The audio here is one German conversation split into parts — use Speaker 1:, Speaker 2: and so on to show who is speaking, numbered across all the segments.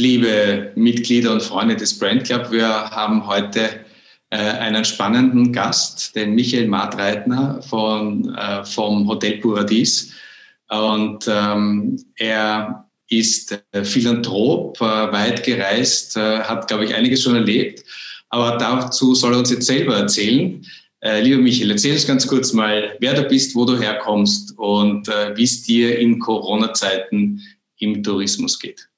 Speaker 1: liebe Mitglieder und Freunde des Brand Club, wir haben heute äh, einen spannenden Gast, den Michael Martreitner von, äh, vom Hotel Paradies. Und ähm, er ist äh, Philanthrop, äh, weit gereist, äh, hat, glaube ich, einiges schon erlebt. Aber dazu soll er uns jetzt selber erzählen. Äh, lieber Michael, erzähl uns ganz kurz mal, wer du bist, wo du herkommst und wie es dir in Corona-Zeiten im Tourismus geht.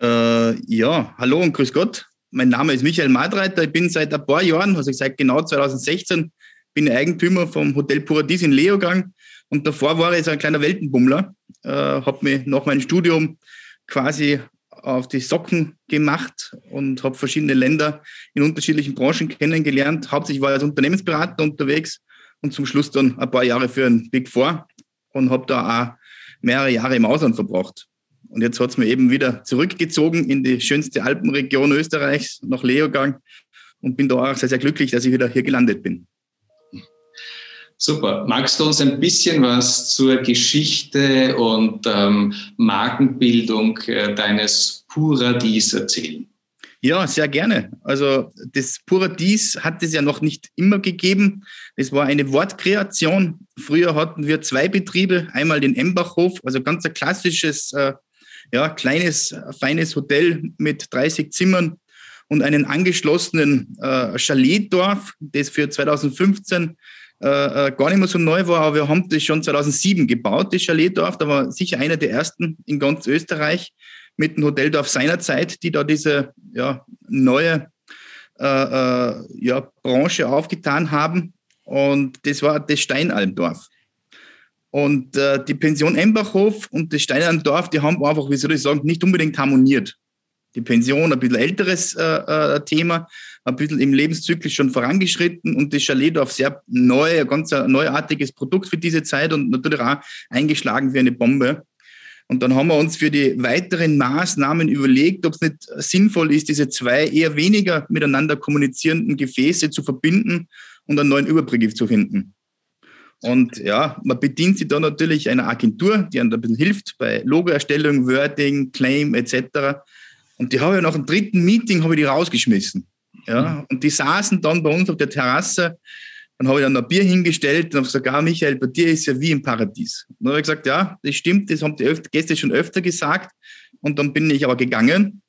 Speaker 2: Äh, ja, hallo und grüß Gott. Mein Name ist Michael Madreiter. Ich bin seit ein paar Jahren, also seit genau 2016, bin Eigentümer vom Hotel Paradies in Leogang. Und davor war ich so ein kleiner Weltenbummler. Äh, habe mich nach meinem Studium quasi auf die Socken gemacht und habe verschiedene Länder in unterschiedlichen Branchen kennengelernt. Hauptsächlich war ich als Unternehmensberater unterwegs und zum Schluss dann ein paar Jahre für ein Big Four und habe da auch mehrere Jahre im Ausland verbracht. Und jetzt hat es mir eben wieder zurückgezogen in die schönste Alpenregion Österreichs, nach Leogang und bin da auch sehr, sehr glücklich, dass ich wieder hier gelandet bin.
Speaker 1: Super. Magst du uns ein bisschen was zur Geschichte und ähm, Markenbildung äh, deines Puradies erzählen?
Speaker 2: Ja, sehr gerne. Also das Puradies hat es ja noch nicht immer gegeben. Es war eine Wortkreation. Früher hatten wir zwei Betriebe, einmal den Embachhof, also ganz ein klassisches, äh, ja, kleines, feines Hotel mit 30 Zimmern und einen angeschlossenen äh, Chaletdorf, das für 2015 äh, äh, gar nicht mehr so neu war, aber wir haben das schon 2007 gebaut, das Chaletdorf. Da war sicher einer der ersten in ganz Österreich mit dem Hoteldorf seinerzeit, die da diese ja, neue äh, äh, ja, Branche aufgetan haben. Und das war das Steinalmdorf. Und äh, die Pension Embachhof und das Steinalmdorf, die haben einfach, wie soll ich sagen, nicht unbedingt harmoniert. Die Pension, ein bisschen älteres äh, äh Thema, ein bisschen im Lebenszyklus schon vorangeschritten und das Chaletdorf sehr neu, ein ganz neuartiges Produkt für diese Zeit und natürlich auch eingeschlagen wie eine Bombe. Und dann haben wir uns für die weiteren Maßnahmen überlegt, ob es nicht sinnvoll ist, diese zwei eher weniger miteinander kommunizierenden Gefäße zu verbinden und einen neuen Überbegriff zu finden. Und ja, man bedient sich da natürlich einer Agentur, die einem ein bisschen hilft bei Logoerstellung, Wording, Claim etc. Und die habe ich nach dem dritten Meeting habe ich die rausgeschmissen. Ja, mhm. und die saßen dann bei uns auf der Terrasse. Dann habe ich dann ein Bier hingestellt und habe gesagt, ah, Michael, bei dir ist ja wie im Paradies. Und dann habe ich gesagt, ja, das stimmt, das haben die Gäste schon öfter gesagt. Und dann bin ich aber gegangen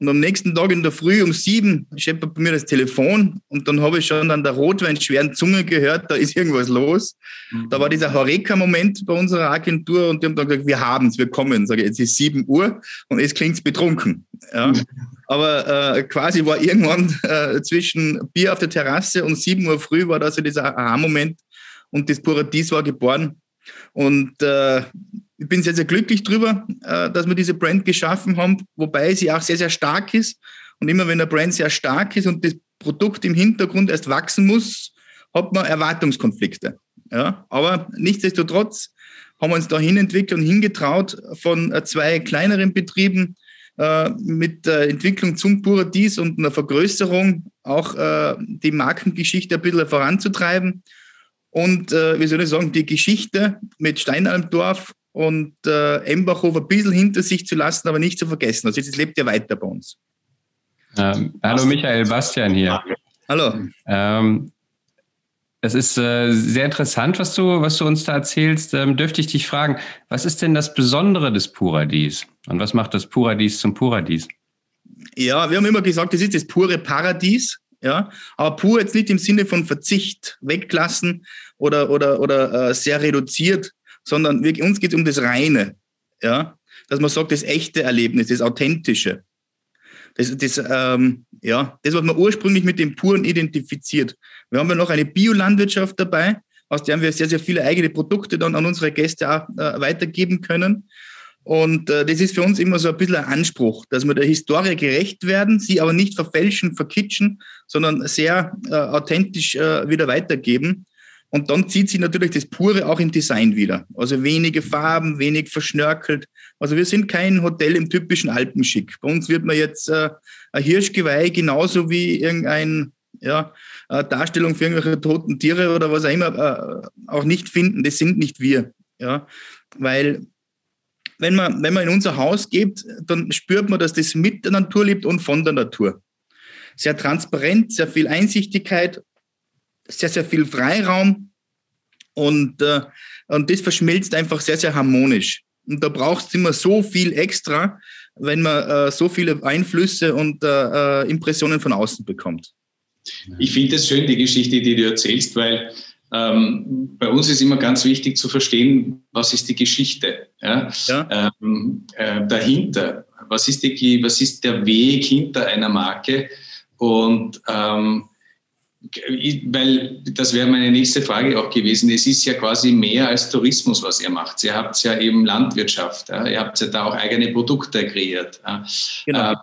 Speaker 2: und am nächsten Tag in der Früh um sieben scheppert bei mir das Telefon und dann habe ich schon an der Rotwein schweren Zunge gehört, da ist irgendwas los. Mhm. Da war dieser Horeka-Moment bei unserer Agentur und die haben dann gesagt, wir haben es, wir kommen. Sage ich, jetzt ist sieben Uhr und es klingt betrunken. Ja. Mhm. Aber äh, quasi war irgendwann äh, zwischen Bier auf der Terrasse und sieben Uhr früh war da so dieser Aha-Moment und das Paradies war geboren. Und äh, ich bin sehr, sehr glücklich drüber, äh, dass wir diese Brand geschaffen haben, wobei sie auch sehr, sehr stark ist. Und immer wenn eine Brand sehr stark ist und das Produkt im Hintergrund erst wachsen muss, hat man Erwartungskonflikte. Ja? Aber nichtsdestotrotz haben wir uns dahin entwickelt und hingetraut von äh, zwei kleineren Betrieben äh, mit der Entwicklung zum Paradies und einer Vergrößerung auch äh, die Markengeschichte ein bisschen voranzutreiben. Und äh, wie soll ich sagen, die Geschichte mit Steinalmdorf und äh, Embachhof ein bisschen hinter sich zu lassen, aber nicht zu vergessen. Also es lebt ja weiter bei uns.
Speaker 3: Ähm, hallo Michael Bastian hier.
Speaker 2: Hallo.
Speaker 3: Ähm, es ist äh, sehr interessant, was du, was du uns da erzählst. Ähm, dürfte ich dich fragen, was ist denn das Besondere des Puradies? Und was macht das Puradies zum Puradies?
Speaker 2: Ja, wir haben immer gesagt, das ist das pure Paradies. Ja, aber pur jetzt nicht im Sinne von Verzicht, weglassen oder, oder, oder äh, sehr reduziert, sondern wir, uns geht es um das Reine. Ja? Dass man sagt, das echte Erlebnis, das authentische. Das, das, ähm, ja, das, was man ursprünglich mit dem Puren identifiziert. Wir haben ja noch eine Biolandwirtschaft dabei, aus der wir sehr, sehr viele eigene Produkte dann an unsere Gäste auch äh, weitergeben können. Und äh, das ist für uns immer so ein bisschen ein Anspruch, dass wir der Historie gerecht werden, sie aber nicht verfälschen, verkitschen, sondern sehr äh, authentisch äh, wieder weitergeben. Und dann zieht sich natürlich das Pure auch im Design wieder. Also wenige Farben, wenig verschnörkelt. Also wir sind kein Hotel im typischen Alpenschick. Bei uns wird man jetzt äh, ein Hirschgeweih genauso wie irgendein ja, Darstellung für irgendwelche toten Tiere oder was auch immer äh, auch nicht finden. Das sind nicht wir. Ja, weil wenn man, wenn man in unser Haus geht, dann spürt man, dass das mit der Natur lebt und von der Natur. Sehr transparent, sehr viel Einsichtigkeit, sehr, sehr viel Freiraum und, äh, und das verschmilzt einfach sehr, sehr harmonisch. Und da braucht es immer so viel extra, wenn man äh, so viele Einflüsse und äh, äh Impressionen von außen bekommt.
Speaker 1: Ich finde es schön, die Geschichte, die du erzählst, weil ähm, bei uns ist immer ganz wichtig zu verstehen, was ist die Geschichte ja? ja. Ähm, äh, dahinter. Was ist, die, was ist der Weg hinter einer Marke? Und ähm, weil das wäre meine nächste Frage auch gewesen. Es ist ja quasi mehr als Tourismus, was ihr macht. Ihr habt ja eben Landwirtschaft. Ja? Ihr habt ja da auch eigene Produkte kreiert. Genau. Äh,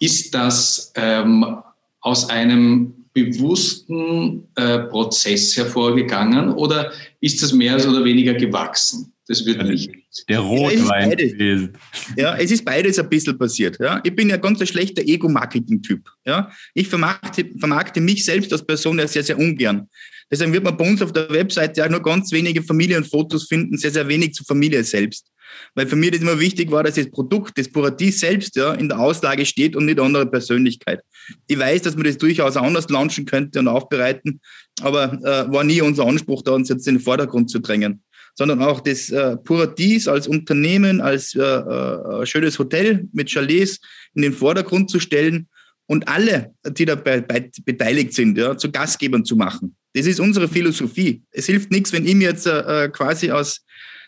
Speaker 1: ist das ähm, aus einem bewussten äh, Prozess hervorgegangen oder ist das mehr oder weniger gewachsen? Das wird nicht.
Speaker 3: Der Rotwein
Speaker 2: ja, Ja, es ist beides ein bisschen passiert. Ja. Ich bin ja ganz ein schlechter Ego-Marketing-Typ. Ja. Ich vermarkte, vermarkte mich selbst als Person ja sehr, sehr ungern. Deswegen wird man bei uns auf der Webseite ja nur ganz wenige Familienfotos finden, sehr, sehr wenig zur Familie selbst. Weil für mich das immer wichtig war, dass das Produkt, das Paradies selbst ja, in der Auslage steht und nicht andere Persönlichkeit. Ich weiß, dass man das durchaus anders launchen könnte und aufbereiten, aber äh, war nie unser Anspruch, da uns jetzt in den Vordergrund zu drängen. Sondern auch das äh, Paradies als Unternehmen, als äh, äh, schönes Hotel mit Chalets in den Vordergrund zu stellen und alle, die dabei beteiligt sind, ja, zu Gastgebern zu machen. Das ist unsere Philosophie. Es hilft nichts, wenn ich mir jetzt äh, quasi aus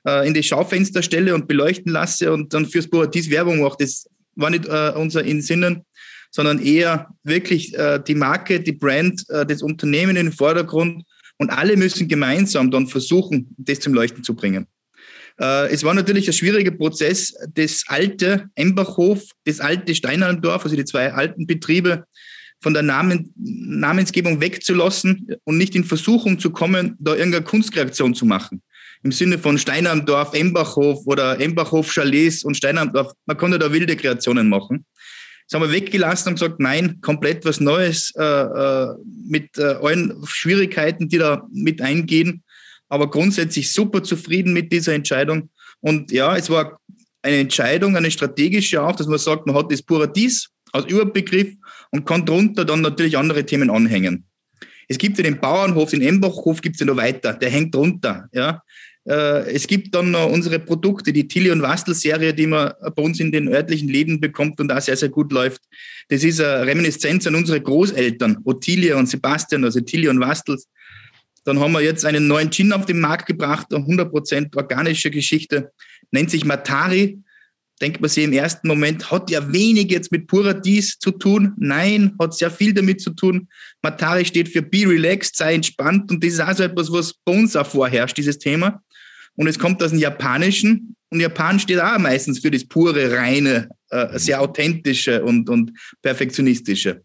Speaker 2: äh, in die Schaufenster stelle und beleuchten lasse und dann fürs Paradies Werbung mache. Das war nicht äh, unser Insinnen, sondern eher wirklich äh, die Marke, die Brand, äh, das Unternehmen in den Vordergrund und alle müssen gemeinsam dann versuchen, das zum Leuchten zu bringen. Äh, es war natürlich ein schwieriger Prozess, das alte Embachhof, das alte Steinalmdorf, also die zwei alten Betriebe, von der Namen, Namensgebung wegzulassen und nicht in Versuchung zu kommen, da irgendeine Kunstkreation zu machen im Sinne von Steinamdorf, Embachhof oder Embachhof Chalets und Steinamdorf. Man konnte da wilde Kreationen machen. Das haben wir weggelassen und gesagt, nein, komplett was Neues äh, äh, mit äh, allen Schwierigkeiten, die da mit eingehen. Aber grundsätzlich super zufrieden mit dieser Entscheidung. Und ja, es war eine Entscheidung, eine strategische auch, dass man sagt, man hat das Paradies als Überbegriff und kann darunter dann natürlich andere Themen anhängen. Es gibt ja den Bauernhof, den Embachhof gibt es ja noch weiter, der hängt drunter. Ja. Äh, es gibt dann noch unsere Produkte, die Tilly und Wastel Serie, die man bei uns in den örtlichen Läden bekommt und da sehr, sehr gut läuft. Das ist eine Reminiszenz an unsere Großeltern, Ottilia und Sebastian, also Tilly und Wastels. Dann haben wir jetzt einen neuen Gin auf den Markt gebracht, eine 100% organische Geschichte, nennt sich Matari. Denkt man sich im ersten Moment, hat ja wenig jetzt mit Paradies zu tun. Nein, hat sehr viel damit zu tun. Matari steht für Be Relaxed, sei entspannt. Und das ist auch so etwas, was bei uns auch vorherrscht, dieses Thema und es kommt aus dem Japanischen. Und Japan steht auch meistens für das pure, reine, äh, sehr authentische und, und perfektionistische.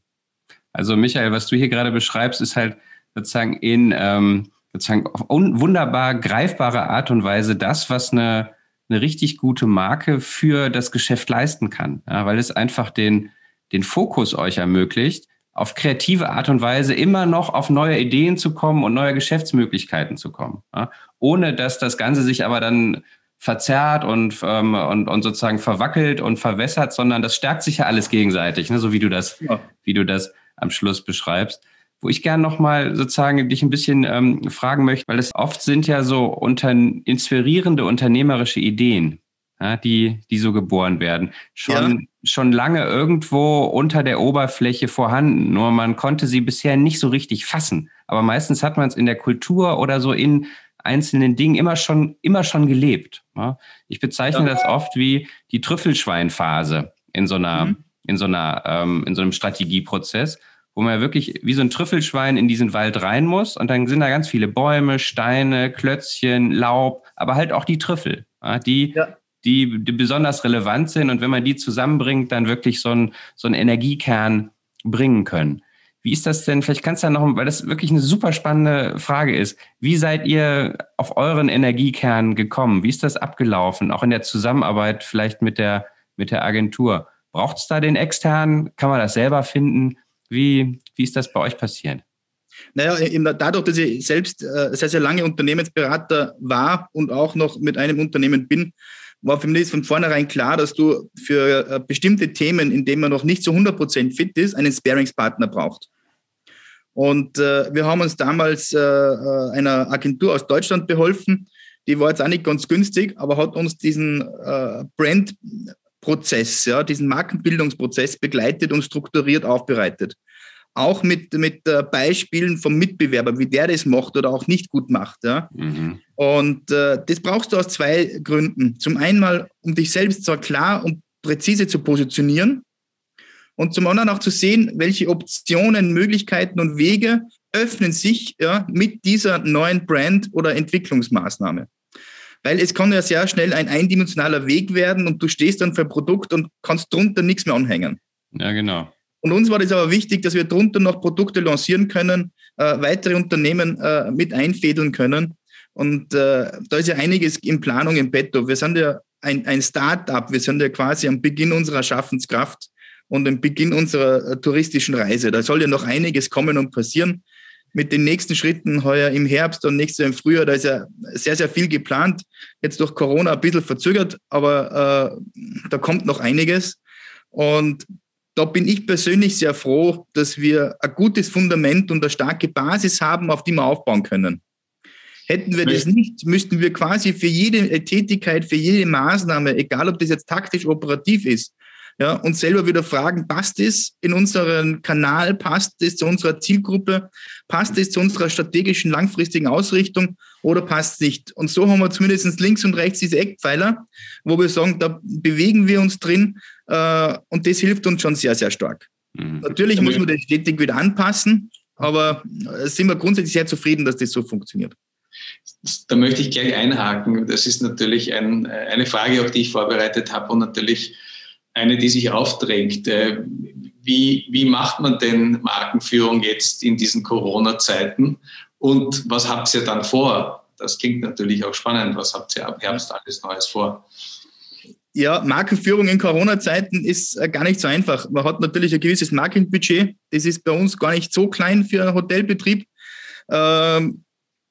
Speaker 3: Also Michael, was du hier gerade beschreibst, ist halt sozusagen in ähm, sozusagen auf wunderbar greifbare Art und Weise das, was eine, eine richtig gute Marke für das Geschäft leisten kann. Ja, weil es einfach den, den Fokus euch ermöglicht, auf kreative Art und Weise immer noch auf neue Ideen zu kommen und neue Geschäftsmöglichkeiten zu kommen. Ja? Ohne dass das Ganze sich aber dann verzerrt und, ähm, und, und sozusagen verwackelt und verwässert, sondern das stärkt sich ja alles gegenseitig, ne? so wie du das, ja. wie du das am Schluss beschreibst. Wo ich gerne nochmal sozusagen dich ein bisschen ähm, fragen möchte, weil es oft sind ja so unter, inspirierende unternehmerische Ideen, ja, die, die so geboren werden, schon, ja. schon lange irgendwo unter der Oberfläche vorhanden. Nur man konnte sie bisher nicht so richtig fassen. Aber meistens hat man es in der Kultur oder so in einzelnen Dingen immer schon, immer schon gelebt. Ja. Ich bezeichne ja. das oft wie die Trüffelschweinphase in so einer, mhm. in so einer, ähm, in so einem Strategieprozess wo man wirklich wie so ein Trüffelschwein in diesen Wald rein muss und dann sind da ganz viele Bäume, Steine, Klötzchen, Laub, aber halt auch die Trüffel, ja, die die, die besonders relevant sind und wenn man die zusammenbringt, dann wirklich so einen so Energiekern bringen können. Wie ist das denn? Vielleicht kannst du da noch, weil das wirklich eine super spannende Frage ist. Wie seid ihr auf euren Energiekern gekommen? Wie ist das abgelaufen? Auch in der Zusammenarbeit vielleicht mit der, mit der Agentur. Braucht es da den externen? Kann man das selber finden? Wie, wie ist das bei euch passiert?
Speaker 2: Naja, dadurch, dass ich selbst äh, sehr, sehr lange Unternehmensberater war und auch noch mit einem Unternehmen bin, war für mich von vornherein klar, dass du für äh, bestimmte Themen, in denen man noch nicht zu 100% fit ist, einen Sparingspartner braucht. Und äh, wir haben uns damals äh, äh, einer Agentur aus Deutschland beholfen, die war jetzt auch nicht ganz günstig, aber hat uns diesen äh, Brandprozess, ja, diesen Markenbildungsprozess begleitet und strukturiert aufbereitet auch mit, mit äh, Beispielen vom Mitbewerber, wie der das macht oder auch nicht gut macht. Ja? Mhm. Und äh, das brauchst du aus zwei Gründen. Zum einen um dich selbst zwar klar und präzise zu positionieren und zum anderen auch zu sehen, welche Optionen, Möglichkeiten und Wege öffnen sich ja, mit dieser neuen Brand- oder Entwicklungsmaßnahme. Weil es kann ja sehr schnell ein eindimensionaler Weg werden und du stehst dann für ein Produkt und kannst drunter nichts mehr anhängen.
Speaker 3: Ja, genau.
Speaker 2: Und uns war das aber wichtig, dass wir drunter noch Produkte lancieren können, äh, weitere Unternehmen äh, mit einfädeln können. Und äh, da ist ja einiges in Planung im Petto. Wir sind ja ein, ein Start-up, wir sind ja quasi am Beginn unserer Schaffenskraft und am Beginn unserer äh, touristischen Reise. Da soll ja noch einiges kommen und passieren. Mit den nächsten Schritten heuer im Herbst und nächstes Jahr im Frühjahr, da ist ja sehr, sehr viel geplant. Jetzt durch Corona ein bisschen verzögert, aber äh, da kommt noch einiges. Und da bin ich persönlich sehr froh, dass wir ein gutes Fundament und eine starke Basis haben, auf die wir aufbauen können. Hätten wir das nicht, müssten wir quasi für jede Tätigkeit, für jede Maßnahme, egal ob das jetzt taktisch operativ ist, ja, uns selber wieder fragen, passt es in unseren Kanal, passt es zu unserer Zielgruppe, passt es zu unserer strategischen langfristigen Ausrichtung oder passt es nicht? Und so haben wir zumindest links und rechts diese Eckpfeiler, wo wir sagen, da bewegen wir uns drin äh, und das hilft uns schon sehr, sehr stark. Mhm. Natürlich muss man das stetig wieder anpassen, aber äh, sind wir grundsätzlich sehr zufrieden, dass das so funktioniert.
Speaker 1: Da möchte ich gleich einhaken. Das ist natürlich ein, eine Frage, auf die ich vorbereitet habe und natürlich eine, die sich aufdrängt. Äh, wie, wie macht man denn Markenführung jetzt in diesen Corona-Zeiten? Und was habt ihr dann vor? Das klingt natürlich auch spannend. Was habt ihr ab Herbst alles Neues vor?
Speaker 2: Ja, Markenführung in Corona-Zeiten ist äh, gar nicht so einfach. Man hat natürlich ein gewisses Marketingbudget. Das ist bei uns gar nicht so klein für einen Hotelbetrieb. Ähm,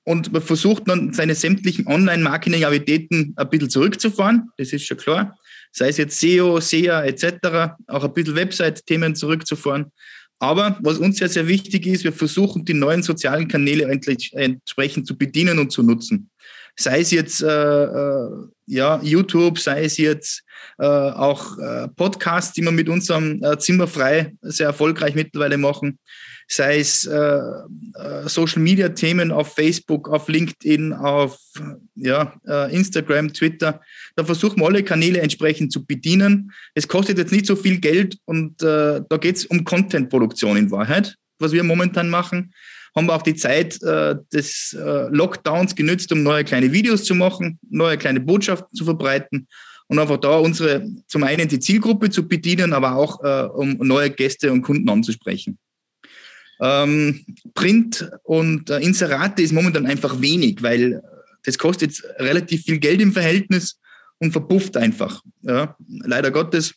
Speaker 2: und man versucht dann seine sämtlichen Online-Marketing-Aktivitäten ein bisschen zurückzufahren. Das ist schon klar sei es jetzt SEO, SEA etc., auch ein bisschen Website-Themen zurückzufahren. Aber was uns sehr, sehr wichtig ist, wir versuchen, die neuen sozialen Kanäle entsprechend zu bedienen und zu nutzen. Sei es jetzt äh, äh, ja, YouTube, sei es jetzt äh, auch äh, Podcasts, die wir mit unserem äh, Zimmer frei sehr erfolgreich mittlerweile machen sei es äh, äh, Social Media Themen auf Facebook, auf LinkedIn, auf ja, äh, Instagram, Twitter. Da versuchen wir alle Kanäle entsprechend zu bedienen. Es kostet jetzt nicht so viel Geld und äh, da geht es um Content-Produktion in Wahrheit, was wir momentan machen. Haben wir auch die Zeit äh, des äh, Lockdowns genützt, um neue kleine Videos zu machen, neue kleine Botschaften zu verbreiten und einfach da unsere, zum einen die Zielgruppe zu bedienen, aber auch um neue Gäste und Kunden anzusprechen. Ähm, Print und äh, Inserate ist momentan einfach wenig, weil das kostet relativ viel Geld im Verhältnis und verpufft einfach. Ja, leider Gottes.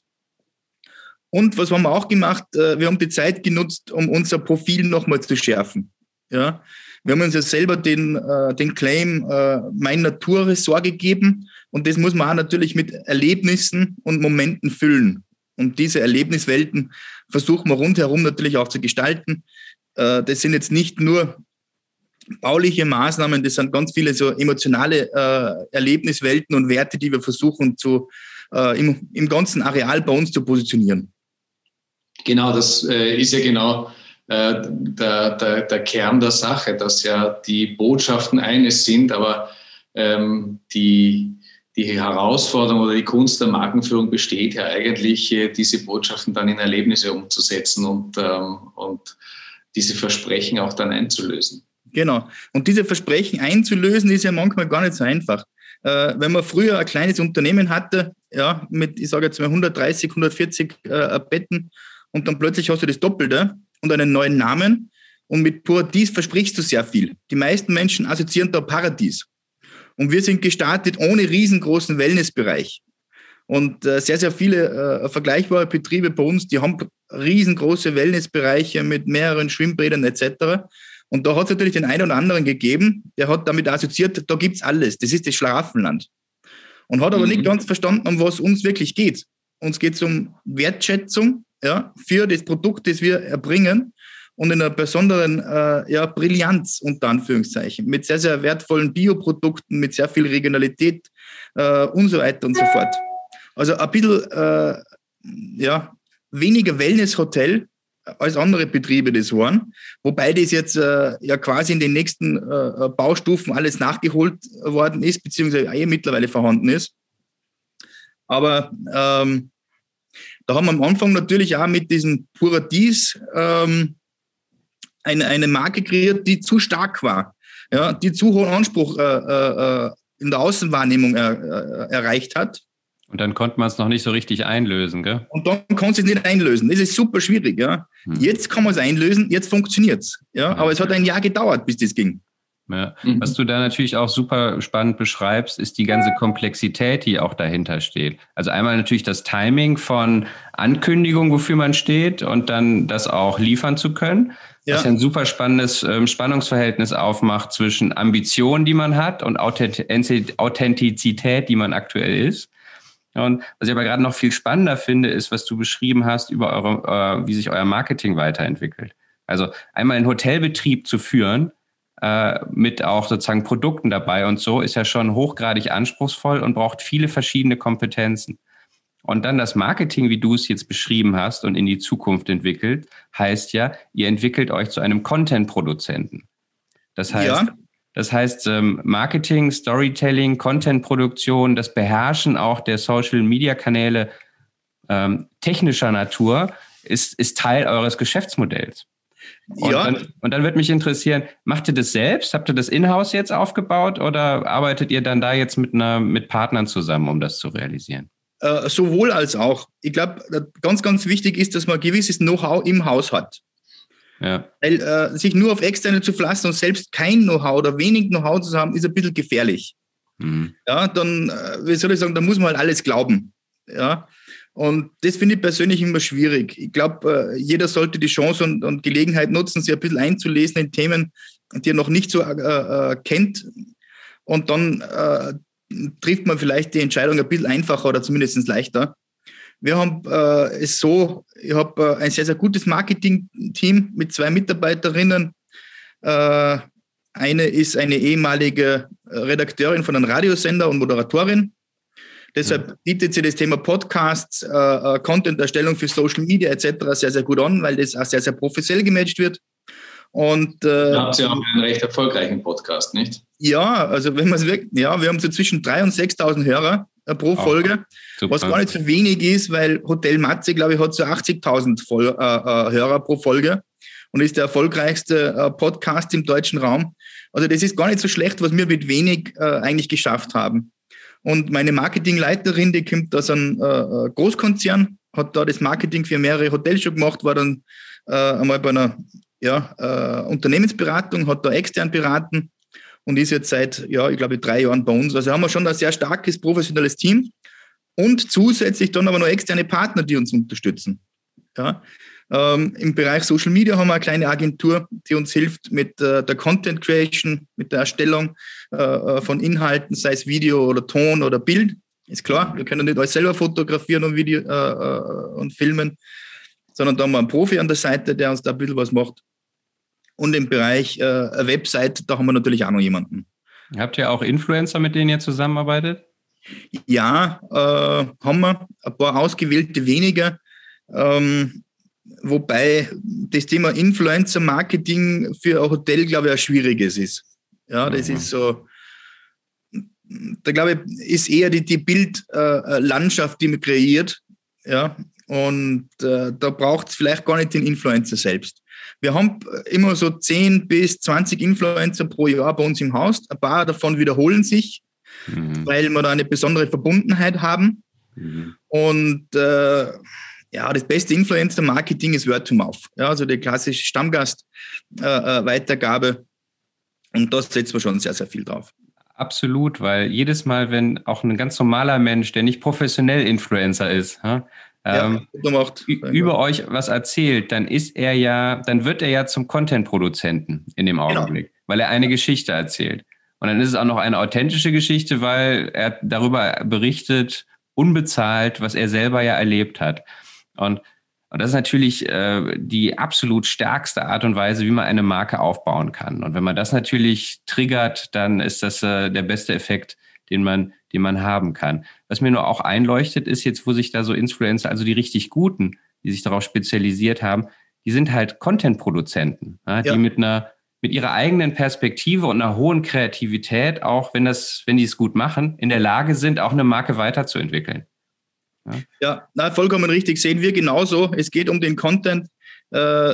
Speaker 2: Und was haben wir auch gemacht? Äh, wir haben die Zeit genutzt, um unser Profil nochmal zu schärfen. Ja, wir haben uns ja selber den, äh, den Claim äh, Mein Naturressort gegeben und das muss man auch natürlich mit Erlebnissen und Momenten füllen. Und diese Erlebniswelten versuchen wir rundherum natürlich auch zu gestalten. Äh, das sind jetzt nicht nur bauliche Maßnahmen, das sind ganz viele so emotionale äh, Erlebniswelten und Werte, die wir versuchen zu, äh, im, im ganzen Areal bei uns zu positionieren.
Speaker 1: Genau, das äh, ist ja genau äh, der, der, der, Kern der Sache, dass ja die Botschaften eines sind, aber ähm, die, die Herausforderung oder die Kunst der Markenführung besteht ja eigentlich, äh, diese Botschaften dann in Erlebnisse umzusetzen und, ähm, und diese Versprechen auch dann einzulösen.
Speaker 2: Genau. Und diese Versprechen einzulösen ist ja manchmal gar nicht so einfach. Äh, wenn man früher ein kleines Unternehmen hatte, ja, mit, ich sage jetzt mal 130, 140 äh, Betten und dann plötzlich hast du das Doppelte und einen neuen Namen und mit Paradies versprichst du sehr viel. Die meisten Menschen assoziieren da Paradies. Und wir sind gestartet ohne riesengroßen Wellnessbereich. Und äh, sehr, sehr viele äh, vergleichbare Betriebe bei uns, die haben riesengroße Wellnessbereiche mit mehreren Schwimmbädern etc. Und da hat es natürlich den einen oder anderen gegeben, der hat damit assoziiert, da gibt es alles. Das ist das Schlafenland. und hat aber mhm. nicht ganz verstanden, um was uns wirklich geht. Uns geht es um Wertschätzung ja, für das Produkt, das wir erbringen und in einer besonderen äh, ja, Brillanz unter Anführungszeichen, mit sehr, sehr wertvollen Bioprodukten, mit sehr viel Regionalität äh, und so weiter und so fort. Also ein bisschen äh, ja, weniger Wellness-Hotel als andere Betriebe das waren, wobei das jetzt äh, ja quasi in den nächsten äh, Baustufen alles nachgeholt worden ist, beziehungsweise eh mittlerweile vorhanden ist. Aber ähm, da haben wir am Anfang natürlich auch mit diesem Puradies ähm, eine, eine Marke kreiert, die zu stark war, ja, die zu hohen Anspruch äh, äh, äh in der Außenwahrnehmung äh, erreicht hat.
Speaker 3: Und dann konnte man es noch nicht so richtig einlösen, gell?
Speaker 2: Und dann konnte es nicht einlösen. Das ist super schwierig, ja. Hm. Jetzt kann man es einlösen, jetzt funktioniert es. Ja? Aber es hat ein Jahr gedauert, bis das ging.
Speaker 3: Ja. Mhm. Was du da natürlich auch super spannend beschreibst, ist die ganze Komplexität, die auch dahinter steht. Also einmal natürlich das Timing von Ankündigung, wofür man steht und dann das auch liefern zu können. Ja. Was ja ein super spannendes ähm, Spannungsverhältnis aufmacht zwischen Ambitionen, die man hat und Authentizität, die man aktuell ist. Und was ich aber gerade noch viel spannender finde, ist, was du beschrieben hast über eure, äh, wie sich euer Marketing weiterentwickelt. Also einmal einen Hotelbetrieb zu führen, äh, mit auch sozusagen Produkten dabei und so, ist ja schon hochgradig anspruchsvoll und braucht viele verschiedene Kompetenzen. Und dann das Marketing, wie du es jetzt beschrieben hast und in die Zukunft entwickelt, heißt ja, ihr entwickelt euch zu einem Content-Produzenten. Das heißt, ja. Das heißt ähm, Marketing, Storytelling, Content-Produktion, das Beherrschen auch der Social-Media-Kanäle ähm, technischer Natur ist, ist Teil eures Geschäftsmodells. Und, ja. dann, und dann wird mich interessieren, macht ihr das selbst? Habt ihr das in-house jetzt aufgebaut oder arbeitet ihr dann da jetzt mit, einer, mit Partnern zusammen, um das zu realisieren?
Speaker 2: Äh, sowohl als auch. Ich glaube, ganz, ganz wichtig ist, dass man gewisses Know-how im Haus hat. Ja. Weil äh, sich nur auf Externe zu verlassen und selbst kein Know-how oder wenig Know-how zu haben, ist ein bisschen gefährlich. Mhm. Ja, dann, äh, wie soll ich sagen, da muss man halt alles glauben. Ja. Und das finde ich persönlich immer schwierig. Ich glaube, äh, jeder sollte die Chance und, und, Gelegenheit nutzen, sich ein bisschen einzulesen in Themen, die er noch nicht so äh, äh kennt. Und dann äh, trifft man vielleicht die Entscheidung ein bisschen einfacher oder zumindest leichter. Wir haben äh, es so, ich habe äh, ein sehr, sehr gutes Marketing-Team mit zwei Mitarbeiterinnen. Äh, eine ist eine ehemalige Redakteurin von einem Radiosender und Moderatorin. Deshalb bietet sie das Thema Podcasts, äh, äh, Content-Erstellung für Social Media etc. sehr, sehr gut an, weil das auch sehr, sehr professionell gematcht wird. Und,
Speaker 1: äh, da habt ihr auch einen recht erfolgreichen Podcast, nicht?
Speaker 2: Ja, also wenn man es wirklich, ja, wir haben so zwischen 3.000 und 6.000 Hörer äh, pro Folge, super. was gar nicht so wenig ist, weil Hotel Matze, glaube ich, hat so 80.000 äh, äh, Hörer pro Folge und ist der erfolgreichste äh, Podcast im deutschen Raum. Also das ist gar nicht so schlecht, was wir mit wenig äh, eigentlich geschafft haben. Und meine Marketingleiterin, die kommt aus einem äh, Großkonzern, hat da das Marketing für mehrere Hotels schon gemacht, war dann einmal bei einer ja, Unternehmensberatung, hat da extern beraten und ist jetzt seit, ja, ich glaube, drei Jahren bei uns. Also haben wir schon ein sehr starkes, professionelles Team und zusätzlich dann aber noch externe Partner, die uns unterstützen. Ja. Ähm, Im Bereich Social Media haben wir eine kleine Agentur, die uns hilft mit äh, der Content Creation, mit der Erstellung äh, äh von Inhalten, sei es Video oder Ton oder Bild. Ist klar, wir können nicht alles selber fotografieren und, Video, äh, äh und filmen, sondern da haben wir einen Profi an der Seite, der uns da ein bisschen was macht. Und im Bereich äh, Website, da haben wir natürlich auch noch jemanden.
Speaker 3: Habt ihr auch Influencer, mit denen ihr zusammenarbeitet?
Speaker 2: Ja, äh, haben wir. Ein paar ausgewählte weniger. Ähm, wobei das Thema Influencer-Marketing für ein Hotel, glaube ich, ein schwieriges ist. Ja, das mhm. ist so, da glaube ich, ist eher die, die Bildlandschaft, äh, die man kreiert. Ja, und äh, da braucht es vielleicht gar nicht den Influencer selbst. Wir haben immer so 10 bis 20 Influencer pro Jahr bei uns im Haus. Ein paar davon wiederholen sich, mhm. weil wir da eine besondere Verbundenheit haben. Mhm. Und äh, ja, das beste Influencer-Marketing ist Word to Mouth. Ja, also die klassische Stammgast-Weitergabe. Äh, äh und das setzen wir schon sehr, sehr viel drauf.
Speaker 3: Absolut, weil jedes Mal, wenn auch ein ganz normaler Mensch, der nicht professionell Influencer ist, ähm, ja, über euch was erzählt, dann ist er ja, dann wird er ja zum Content-Produzenten in dem genau. Augenblick, genau. weil er eine Geschichte erzählt. Und dann ist es auch noch eine authentische Geschichte, weil er darüber berichtet, unbezahlt, was er selber ja erlebt hat. Und, und das ist natürlich äh, die absolut stärkste Art und Weise, wie man eine Marke aufbauen kann. Und wenn man das natürlich triggert, dann ist das äh, der beste Effekt, den man, den man haben kann. Was mir nur auch einleuchtet, ist jetzt, wo sich da so Influencer, also die richtig guten, die sich darauf spezialisiert haben, die sind halt Content-Produzenten, ja, die mit einer mit ihrer eigenen Perspektive und einer hohen Kreativität, auch wenn das, wenn die es gut machen, in der Lage sind, auch eine Marke weiterzuentwickeln.
Speaker 2: Ja, ja na, vollkommen richtig. Sehen wir genauso. Es geht um den Content. Äh,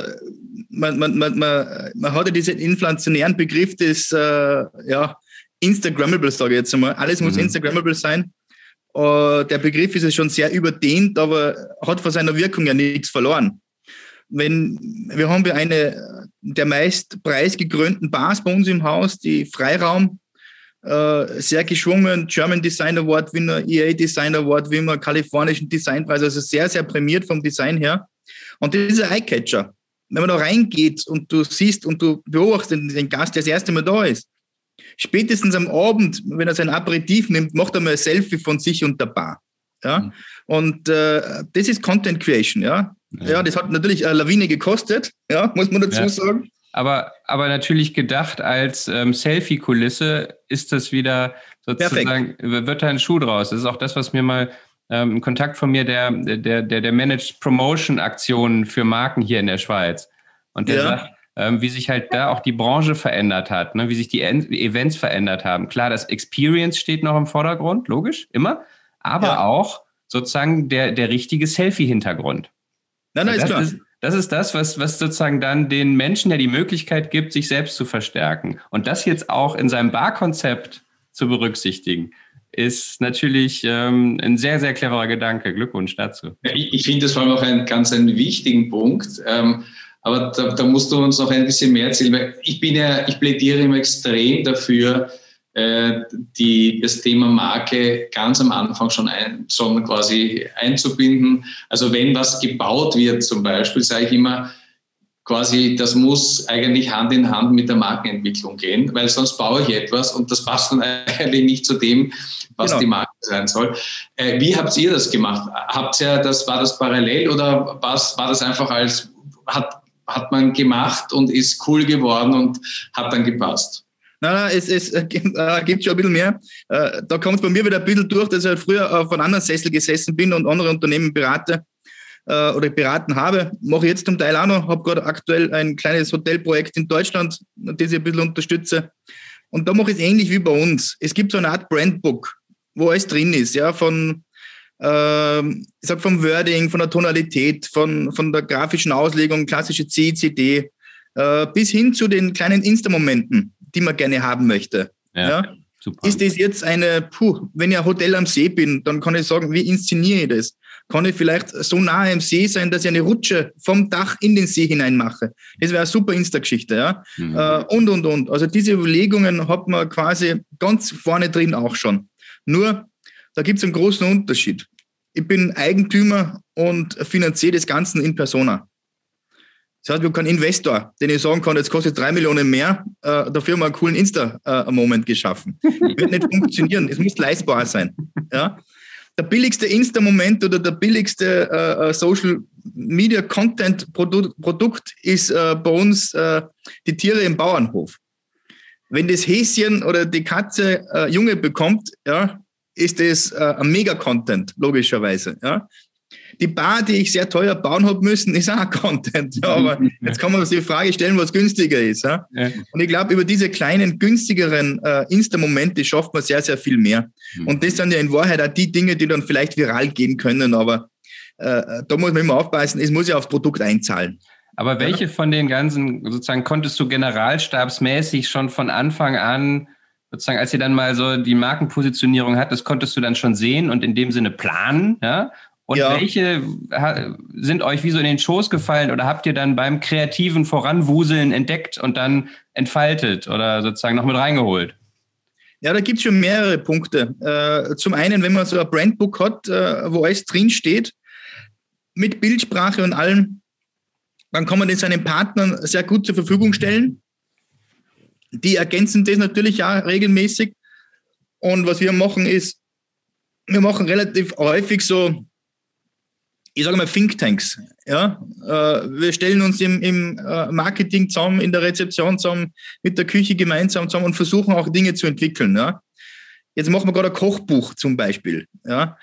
Speaker 2: man, man, man, man, man hat ja diesen inflationären Begriff des äh, ja, Instagrammable, sage ich jetzt einmal. Alles muss mhm. Instagrammable sein. Uh, der Begriff ist ja schon sehr überdehnt, aber hat von seiner Wirkung ja nichts verloren. Wenn, wir haben ja eine der meist preisgekrönten Bars bei uns im Haus, die Freiraum, uh, sehr geschwungen, German Design Award Winner, EA Design Award Winner, kalifornischen Designpreis, also sehr, sehr prämiert vom Design her. Und das ist ein Eyecatcher. Wenn man da reingeht und du siehst und du beobachtest den Gast, der das erste Mal da ist, spätestens am Abend, wenn er sein Aperitif nimmt, macht er mal ein Selfie von sich und der Bar. Ja? Mhm. Und äh, das ist Content Creation, ja? ja. ja. das hat natürlich eine Lawine gekostet, ja, muss man dazu ja. sagen.
Speaker 3: Aber, aber natürlich gedacht als ähm, Selfie-Kulisse ist das wieder sozusagen, Perfekt. wird da ein Schuh draus. Das ist auch das, was mir mal ähm, ein Kontakt von mir, der, der, der, der managt Promotion-Aktionen für Marken hier in der Schweiz. Und der sagt, ähm, wie sich halt da auch die Branche verändert hat, ne? wie sich die Events verändert haben. Klar, das Experience steht noch im Vordergrund, logisch, immer, aber ja. auch sozusagen der, der richtige Selfie-Hintergrund. Nein, nein, ist klar. Ist, das ist das, was, was sozusagen dann den Menschen ja die Möglichkeit gibt, sich selbst zu verstärken. Und das jetzt auch in seinem Barkonzept zu berücksichtigen, ist natürlich ähm, ein sehr, sehr cleverer Gedanke. Glückwunsch dazu.
Speaker 1: Ich, ich finde das vor allem auch einen ganz einen wichtigen Punkt. Ähm, aber da, da, musst du uns noch ein bisschen mehr erzählen, weil ich bin ja, ich plädiere immer extrem dafür, äh, die, das Thema Marke ganz am Anfang schon, ein, schon quasi einzubinden. Also wenn was gebaut wird zum Beispiel, sage ich immer, quasi, das muss eigentlich Hand in Hand mit der Markenentwicklung gehen, weil sonst baue ich etwas und das passt dann eigentlich nicht zu dem, was genau. die Marke sein soll. Äh, wie habt ihr das gemacht? Habt ihr das, war das parallel oder war das einfach als, hat hat man gemacht und ist cool geworden und hat dann gepasst.
Speaker 2: Nein, es, es äh, gibt schon ein bisschen mehr. Äh, da kommt es bei mir wieder ein bisschen durch, dass ich halt früher auf einem anderen Sessel gesessen bin und andere Unternehmen berate äh, oder beraten habe. Mache ich jetzt zum Teil auch noch. Habe gerade aktuell ein kleines Hotelprojekt in Deutschland, das ich ein bisschen unterstütze. Und da mache ich es ähnlich wie bei uns. Es gibt so eine Art Brandbook, wo alles drin ist, ja, von ähm, ich sag vom Wording, von der Tonalität, von, von der grafischen Auslegung, klassische C, CD, äh, bis hin zu den kleinen Insta-Momenten, die man gerne haben möchte. Ja, ja? Super. Ist das jetzt eine, puh, wenn ich ein Hotel am See bin, dann kann ich sagen, wie inszeniere ich das? Kann ich vielleicht so nahe am See sein, dass ich eine Rutsche vom Dach in den See hinein mache? Das wäre eine super Insta-Geschichte, ja. Mhm. Äh, und, und, und. Also diese Überlegungen hat man quasi ganz vorne drin auch schon. Nur da gibt es einen großen Unterschied. Ich bin Eigentümer und finanziere das Ganze in Persona. Das heißt, ich habe keinen Investor, den ich sagen kann, jetzt kostet drei Millionen mehr, äh, dafür haben wir einen coolen Insta-Moment äh, geschaffen. Wird nicht funktionieren, es muss leistbar sein. Ja? Der billigste Insta-Moment oder der billigste äh, äh Social Media Content Produkt ist äh, bei uns äh, die Tiere im Bauernhof. Wenn das Häschen oder die Katze Junge bekommt, ja, ist das äh, ein Mega-Content, logischerweise. Ja? Die Bar, die ich sehr teuer bauen habe müssen, ist auch Content. Ja, aber jetzt kann man sich die Frage stellen, was günstiger ist. Ja? ja. Und ich glaube, über diese kleinen, günstigeren äh, Insta-Momente schafft man sehr, sehr viel mehr. Mhm. Und das sind ja in Wahrheit auch die Dinge, die dann vielleicht viral gehen können. Aber äh, da muss man immer aufpassen, es muss ja aufs Produkt einzahlen.
Speaker 3: Aber welche ja? von den ganzen, sozusagen, konntest du generalstabsmäßig schon von Anfang an sozusagen, als ihr dann mal so die Markenpositionierung hat, das konntest du dann schon sehen und in dem Sinne planen, ja? Und ja. welche sind euch wie so in den Schoß gefallen oder habt ihr dann beim kreativen Voranwuseln entdeckt und dann entfaltet oder sozusagen noch mit reingeholt?
Speaker 2: Ja, da gibt es schon mehrere Punkte. Äh, zum einen, wenn man so ein Brandbook hat, äh, wo alles drinsteht, mit Bildsprache und allem, dann kann man das seinen Partnern sehr gut zur Verfügung stellen Die ergänzen das natürlich auch regelmäßig. Und was wir machen ist, wir machen relativ häufig so, ich sage mal Thinktanks. Ja? Äh, wir stellen uns im, im äh, Marketing zusammen, in der Rezeption zusammen, mit der Küche gemeinsam zusammen und versuchen auch Dinge zu entwickeln. Ja? Jetzt machen wir gerade ein Kochbuch zum Beispiel. Ja?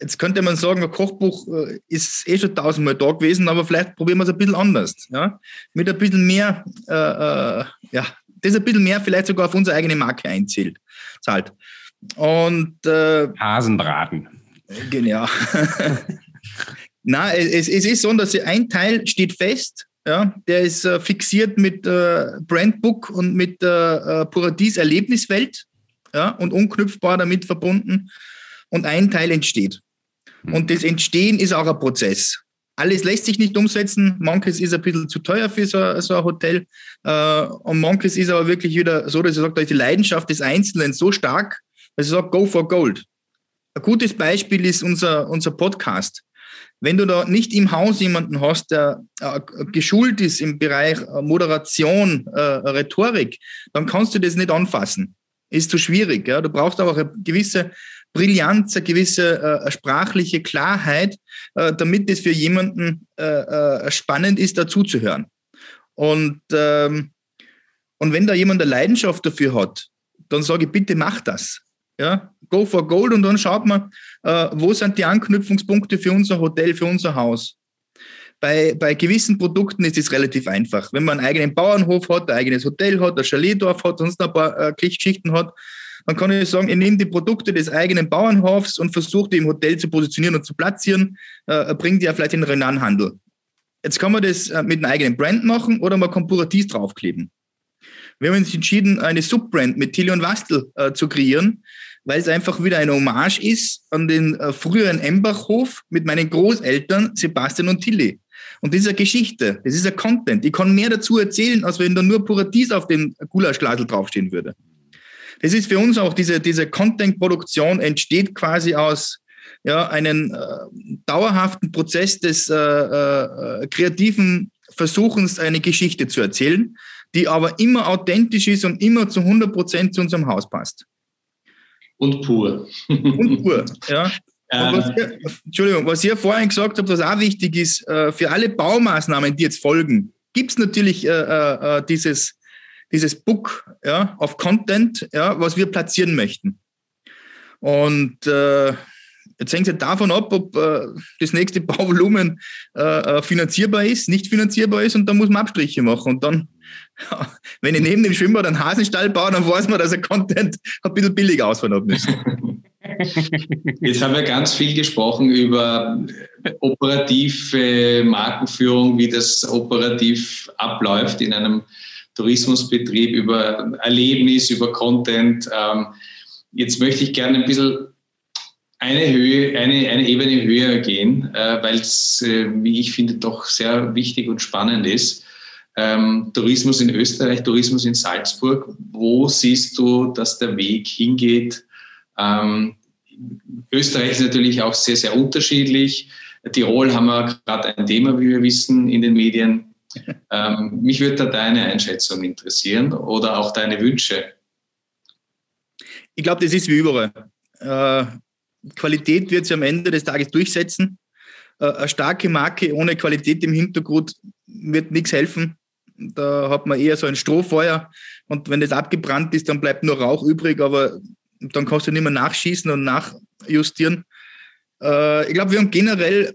Speaker 2: Äh, jetzt könnte man sagen, ein Kochbuch ist eh schon tausendmal da gewesen, aber vielleicht probieren wir es ein bisschen anders. Ja? Mit ein bisschen mehr, äh, ja, das ein bisschen mehr vielleicht sogar auf unsere eigene Marke einzählt. Zahlt. Und
Speaker 3: äh, Hasenbraten.
Speaker 2: Genau. Na, es, es ist so, dass ein Teil steht fest, ja, der ist äh, fixiert mit äh, Brandbook und mit äh, Paradies Erlebniswelt ja, und unknüpfbar damit verbunden. Und ein Teil entsteht. Hm. Und das Entstehen ist auch ein Prozess. Alles lässt sich nicht umsetzen. Manches ist ein bisschen zu teuer für so, so ein Hotel. Äh, und manches ist aber wirklich wieder so, dass ich sage, da ist die Leidenschaft des Einzelnen so stark, dass ich sage, go for gold. Ein gutes Beispiel ist unser, unser Podcast. Wenn du da nicht im Haus jemanden hast, der äh, geschult ist im Bereich äh, Moderation, Rhetorik, dann kannst du das nicht anfassen. Ist zu schwierig. Ja? Du brauchst auch eine gewisse Brillanz, eine gewisse äh, sprachliche Klarheit, äh, damit es für jemanden äh, spannend ist, dazuzuhören. Und, ähm, und wenn da jemand eine Leidenschaft dafür hat, dann sage ich, bitte mach das. Ja, go for gold und dann schaut man, äh, wo sind die Anknüpfungspunkte für unser Hotel, für unser Haus. Bei, bei gewissen Produkten ist es relativ einfach. Wenn man einen eigenen Bauernhof hat, ein eigenes Hotel hat, ein Chaletdorf hat, sonst ein paar äh, Geschichten hat, dann kann ich sagen, ich nehme die Produkte des eigenen Bauernhofs und versuche die im Hotel zu positionieren und zu platzieren, äh, bringt die ja vielleicht in den Renanhandel. Jetzt kann man das äh, mit einem eigenen Brand machen oder man kann Puratis draufkleben. Wir haben uns entschieden, eine Subbrand mit Tilly und Wastel äh, zu kreieren, weil es einfach wieder eine Hommage ist an den äh, früheren Embachhof mit meinen Großeltern Sebastian und Tilly. Und das ist eine Geschichte, das ist ein Content. Ich kann mehr dazu erzählen, als wenn da nur Puratis auf dem Gulaschglasel draufstehen würde. Das ist für uns auch diese, diese Content-Produktion entsteht quasi aus ja, einem äh, dauerhaften Prozess des äh, äh, kreativen Versuchens, eine Geschichte zu erzählen, die aber immer authentisch ist und immer zu 100 Prozent zu unserem Haus passt.
Speaker 1: Und pur.
Speaker 2: Und pur, ja. Was ihr, Entschuldigung, was ihr vorhin gesagt habt, was auch wichtig ist, äh, für alle Baumaßnahmen, die jetzt folgen, gibt es natürlich äh, äh, dieses, dieses Book ja, auf Content, ja, was wir platzieren möchten. Und äh, jetzt hängt es ja davon ab, ob äh, das nächste Bauvolumen äh, finanzierbar ist, nicht finanzierbar ist und dann muss man Abstriche machen. Und dann wenn ich neben dem Schwimmbad einen Hasenstall baue, dann weiß man, dass der Content ein bisschen billig ausfallen hat müssen.
Speaker 1: Jetzt haben wir ganz viel gesprochen über operative Markenführung, wie das operativ abläuft in einem Tourismusbetrieb, über Erlebnis, über Content. Ähm, jetzt möchte ich gerne ein bisschen eine Höhe, eine, eine Ebene höher gehen, äh, weil es, äh, wie ich finde, doch sehr wichtig und spannend ist ähm, Tourismus in Österreich, Tourismus in Salzburg. Wo siehst du, dass der Weg hingeht? Ähm, Österreich ist natürlich auch sehr, sehr unterschiedlich. Tirol haben wir gerade ein Thema, wie wir wissen, in den Medien. Ähm, mich würde da deine Einschätzung interessieren oder auch deine Wünsche.
Speaker 2: Ich glaube, das ist wie überall. Äh, Qualität wird sich am Ende des Tages durchsetzen. Äh, eine starke Marke ohne Qualität im Hintergrund wird nichts helfen. Da hat man eher so ein Strohfeuer und wenn das abgebrannt ist, dann bleibt nur Rauch übrig, aber dann kannst du nicht mehr nachschießen und nachjustieren. Äh, ich glaube, wir haben generell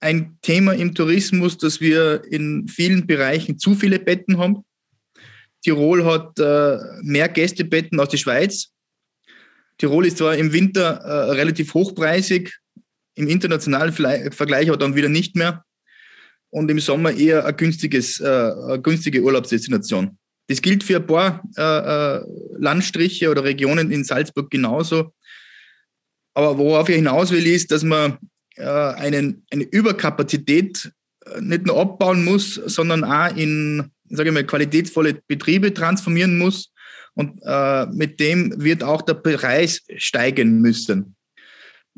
Speaker 2: ein Thema im Tourismus, dass wir in vielen Bereichen zu viele Betten haben. Tirol hat äh, mehr Gästebetten als die Schweiz. Tirol ist zwar im Winter äh, relativ hochpreisig, im internationalen Vergleich aber dann wieder nicht mehr und im Sommer eher eine, günstiges, äh, eine günstige Urlaubsdestination. Das gilt für ein paar äh, äh, Landstriche oder Regionen in Salzburg genauso. Aber worauf ich hinaus will, ist, dass man einen, eine Überkapazität äh, nicht nur abbauen muss, sondern auch in sage ich mal, qualitätsvolle Betriebe transformieren muss. Und äh, mit dem wird auch der Preis steigen müssen